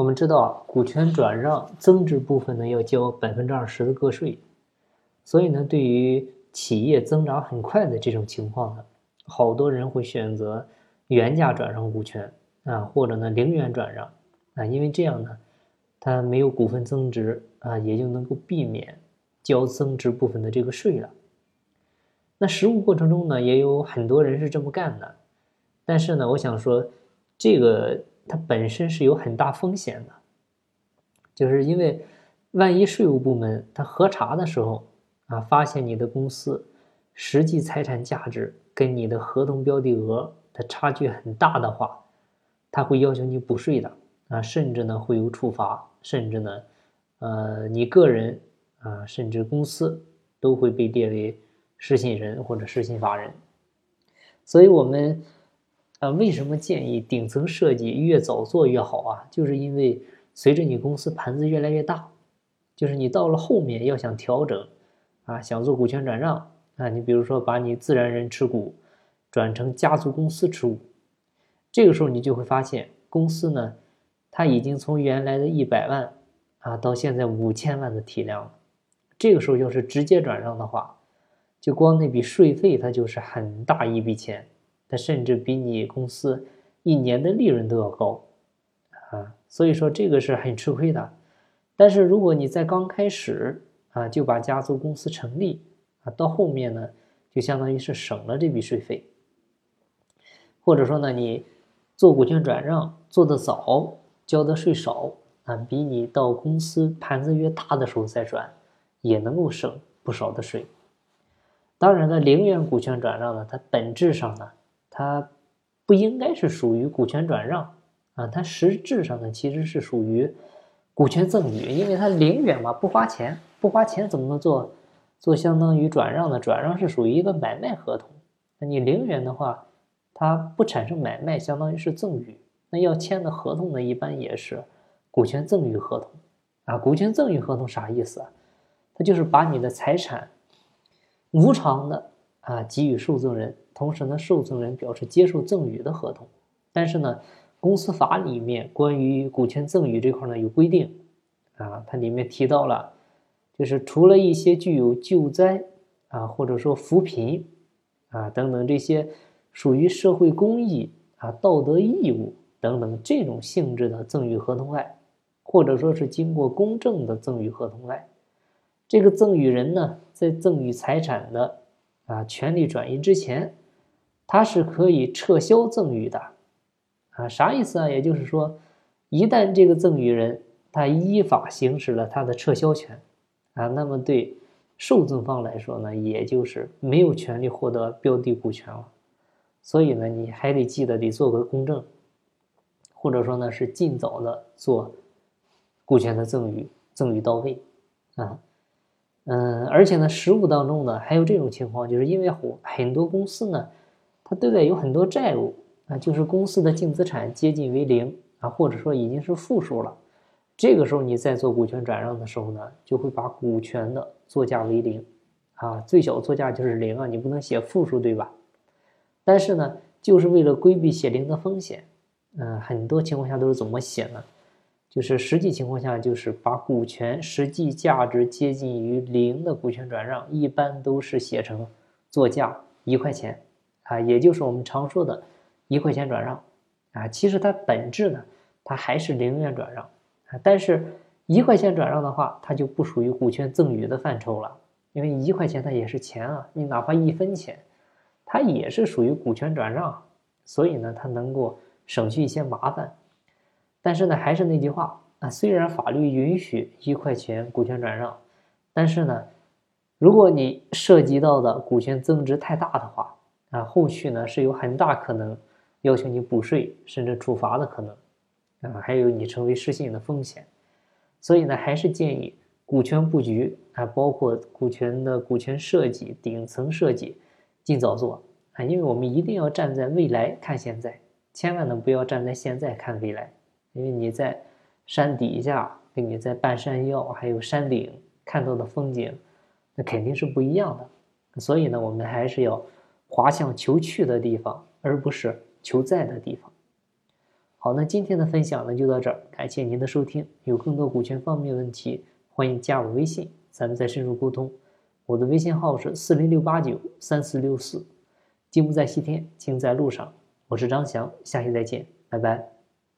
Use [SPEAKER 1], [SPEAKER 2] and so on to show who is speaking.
[SPEAKER 1] 我们知道，股权转让增值部分呢要交百分之二十的个税，所以呢，对于企业增长很快的这种情况呢，好多人会选择原价转让股权啊，或者呢零元转让啊，因为这样呢，它没有股份增值啊，也就能够避免交增值部分的这个税了。那实务过程中呢，也有很多人是这么干的，但是呢，我想说这个。它本身是有很大风险的，就是因为万一税务部门他核查的时候啊，发现你的公司实际财产价值跟你的合同标的额的差距很大的话，他会要求你补税的啊，甚至呢会有处罚，甚至呢，呃，你个人啊，甚至公司都会被列为失信人或者失信法人，所以我们。啊，为什么建议顶层设计越早做越好啊？就是因为随着你公司盘子越来越大，就是你到了后面要想调整，啊，想做股权转让啊，你比如说把你自然人持股转成家族公司持股，这个时候你就会发现公司呢，它已经从原来的一百万啊到现在五千万的体量了，这个时候要是直接转让的话，就光那笔税费它就是很大一笔钱。它甚至比你公司一年的利润都要高，啊，所以说这个是很吃亏的。但是如果你在刚开始啊就把家族公司成立啊，到后面呢就相当于是省了这笔税费，或者说呢你做股权转让做的早，交的税少啊，比你到公司盘子越大的时候再转也能够省不少的税。当然呢，零元股权转让呢，它本质上呢。它不应该是属于股权转让啊，它实质上呢其实是属于股权赠与，因为它零元嘛，不花钱，不花钱怎么能做做相当于转让呢？转让是属于一个买卖合同，那你零元的话，它不产生买卖，相当于是赠与。那要签的合同呢，一般也是股权赠与合同啊。股权赠与合同啥意思啊？它就是把你的财产无偿的啊给予受赠人。同时呢，受赠人表示接受赠与的合同，但是呢，公司法里面关于股权赠与这块呢有规定，啊，它里面提到了，就是除了一些具有救灾啊，或者说扶贫啊等等这些属于社会公益啊、道德义务等等这种性质的赠与合同外，或者说是经过公证的赠与合同外，这个赠与人呢，在赠与财产的啊权利转移之前。他是可以撤销赠与的，啊，啥意思啊？也就是说，一旦这个赠与人他依法行使了他的撤销权，啊，那么对受赠方来说呢，也就是没有权利获得标的股权了。所以呢，你还得记得得做个公证，或者说呢是尽早的做股权的赠与，赠与到位，啊，嗯，而且呢，实务当中呢还有这种情况，就是因为很很多公司呢。它对外有很多债务啊，就是公司的净资产接近为零啊，或者说已经是负数了。这个时候你再做股权转让的时候呢，就会把股权的作价为零啊，最小作价就是零啊，你不能写负数对吧？但是呢，就是为了规避写零的风险，嗯，很多情况下都是怎么写呢？就是实际情况下就是把股权实际价值接近于零的股权转让，一般都是写成作价一块钱。啊，也就是我们常说的，一块钱转让，啊，其实它本质呢，它还是零元转让，啊，但是一块钱转让的话，它就不属于股权赠与的范畴了，因为一块钱它也是钱啊，你哪怕一分钱，它也是属于股权转让，所以呢，它能够省去一些麻烦，但是呢，还是那句话啊，虽然法律允许一块钱股权转让，但是呢，如果你涉及到的股权增值太大的话，啊，后续呢是有很大可能要求你补税，甚至处罚的可能，啊，还有你成为失信的风险，所以呢，还是建议股权布局啊，包括股权的股权设计、顶层设计，尽早做啊，因为我们一定要站在未来看现在，千万呢不要站在现在看未来，因为你在山底下跟你在半山腰还有山顶看到的风景，那肯定是不一样的，所以呢，我们还是要。滑向求去的地方，而不是求在的地方。好，那今天的分享呢就到这儿，感谢您的收听。有更多股权方面问题，欢迎加我微信，咱们再深入沟通。我的微信号是四零六八九三四六四。金不在西天，金在路上。我是张翔，下期再见，拜拜。